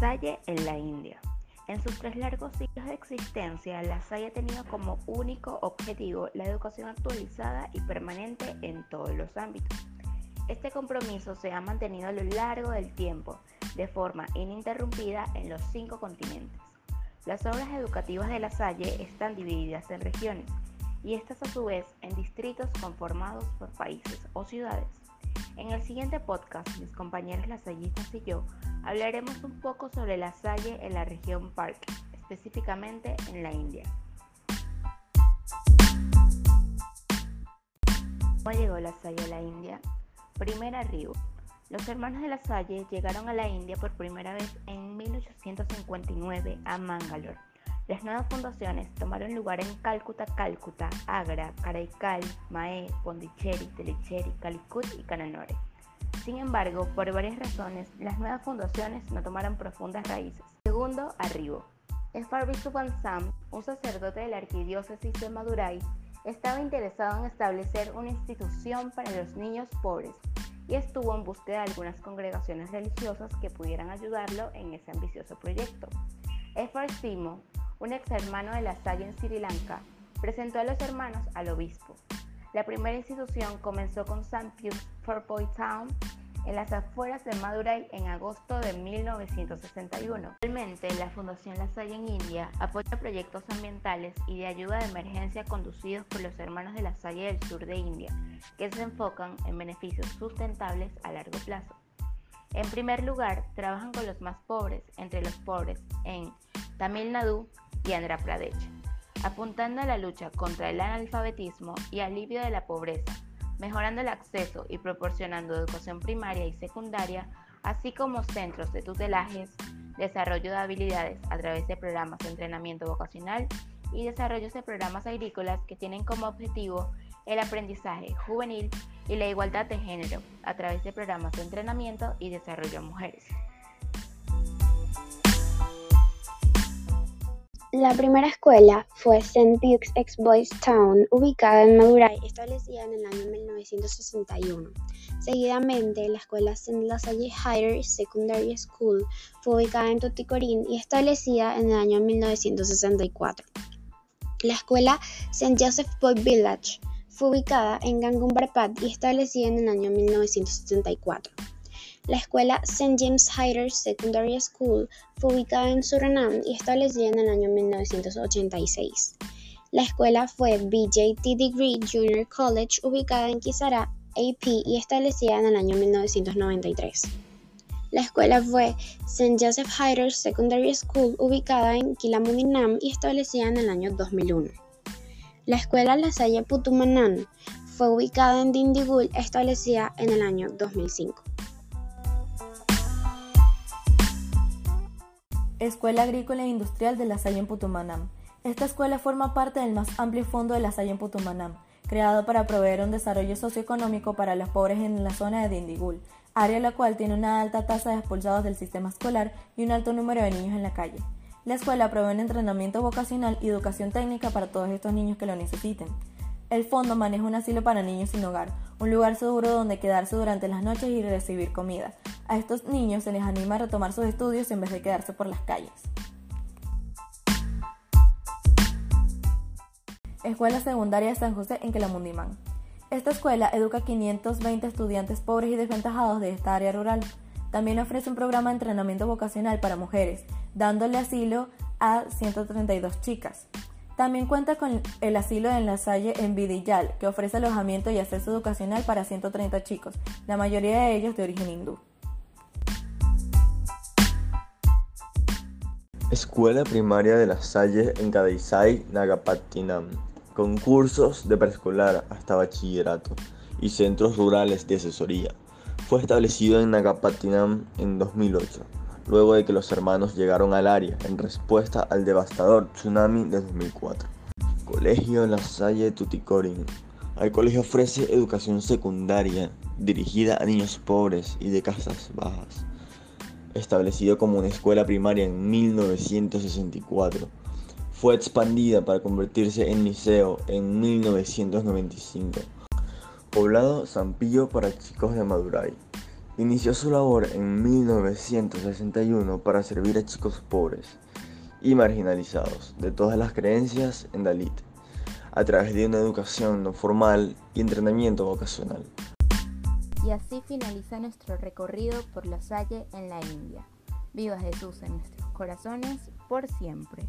Salle en la India. En sus tres largos siglos de existencia, la Salle ha tenido como único objetivo la educación actualizada y permanente en todos los ámbitos. Este compromiso se ha mantenido a lo largo del tiempo, de forma ininterrumpida en los cinco continentes. Las obras educativas de la Salle están divididas en regiones y estas a su vez en distritos conformados por países o ciudades. En el siguiente podcast, mis compañeros lasallistas y yo hablaremos un poco sobre la Salle en la región Park, específicamente en la India. ¿Cómo llegó la Salle a la India? Primer arribo. Los hermanos de la Salle llegaron a la India por primera vez en 1859 a Mangalore. Las nuevas fundaciones tomaron lugar en Calcuta, Calcuta, Agra, Karaikal, Mae, Pondicherry, Telecherry, Calicut y Cananore. Sin embargo, por varias razones, las nuevas fundaciones no tomaron profundas raíces. Segundo, arribo. Sam, un sacerdote de la arquidiócesis de Madurai, estaba interesado en establecer una institución para los niños pobres y estuvo en búsqueda de algunas congregaciones religiosas que pudieran ayudarlo en ese ambicioso proyecto. Simo, un ex hermano de la Salle en Sri Lanka, presentó a los hermanos al obispo. La primera institución comenzó con St. Pius Purple Town en las afueras de Madurai en agosto de 1961. Actualmente, la Fundación La Salle en India apoya proyectos ambientales y de ayuda de emergencia conducidos por los hermanos de La Salle del sur de India, que se enfocan en beneficios sustentables a largo plazo. En primer lugar, trabajan con los más pobres, entre los pobres, en Tamil Nadu y Andhra Pradesh, apuntando a la lucha contra el analfabetismo y alivio de la pobreza mejorando el acceso y proporcionando educación primaria y secundaria, así como centros de tutelajes, desarrollo de habilidades a través de programas de entrenamiento vocacional y desarrollo de programas agrícolas que tienen como objetivo el aprendizaje juvenil y la igualdad de género a través de programas de entrenamiento y desarrollo a mujeres. La primera escuela fue St. Duke's Ex Boys Town, ubicada en Madurai, establecida en el año 1961. Seguidamente, la escuela St. LaSalle Higher Secondary School fue ubicada en Tuticorin y establecida en el año 1964. La escuela St. Joseph Boy Village fue ubicada en Gangun Barpat y establecida en el año 1974. La escuela St. James Higher Secondary School fue ubicada en Surinam y establecida en el año 1986. La escuela fue BJT Degree Junior College, ubicada en Kisara, AP y establecida en el año 1993. La escuela fue St. Joseph Higher Secondary School, ubicada en Kilamuninam y establecida en el año 2001. La escuela La Salle Putumanan fue ubicada en Dindigul, establecida en el año 2005. Escuela Agrícola e Industrial de La Salle en Putumanam. Esta escuela forma parte del más amplio fondo de La Salle en Putumanam, creado para proveer un desarrollo socioeconómico para los pobres en la zona de Dindigul, área la cual tiene una alta tasa de expulsados del sistema escolar y un alto número de niños en la calle. La escuela provee un entrenamiento vocacional y educación técnica para todos estos niños que lo necesiten. El fondo maneja un asilo para niños sin hogar, un lugar seguro donde quedarse durante las noches y recibir comida. A estos niños se les anima a retomar sus estudios en vez de quedarse por las calles. Escuela Secundaria San José en Quelamundimán. Esta escuela educa a 520 estudiantes pobres y desventajados de esta área rural. También ofrece un programa de entrenamiento vocacional para mujeres, dándole asilo a 132 chicas. También cuenta con el asilo en La Salle en Vidillal, que ofrece alojamiento y acceso educacional para 130 chicos, la mayoría de ellos de origen hindú. Escuela Primaria de La Salle en Kadaisai, Nagapattinam, con cursos de preescolar hasta bachillerato y centros rurales de asesoría. Fue establecido en Nagapattinam en 2008 luego de que los hermanos llegaron al área en respuesta al devastador tsunami de 2004. Colegio La Salle Tuticorin. El colegio ofrece educación secundaria dirigida a niños pobres y de casas bajas. Establecido como una escuela primaria en 1964, fue expandida para convertirse en liceo en 1995. Poblado Zampillo para chicos de Madurai Inició su labor en 1961 para servir a chicos pobres y marginalizados de todas las creencias en Dalit, a través de una educación no formal y entrenamiento vocacional. Y así finaliza nuestro recorrido por la Salle en la India. Viva Jesús en nuestros corazones por siempre.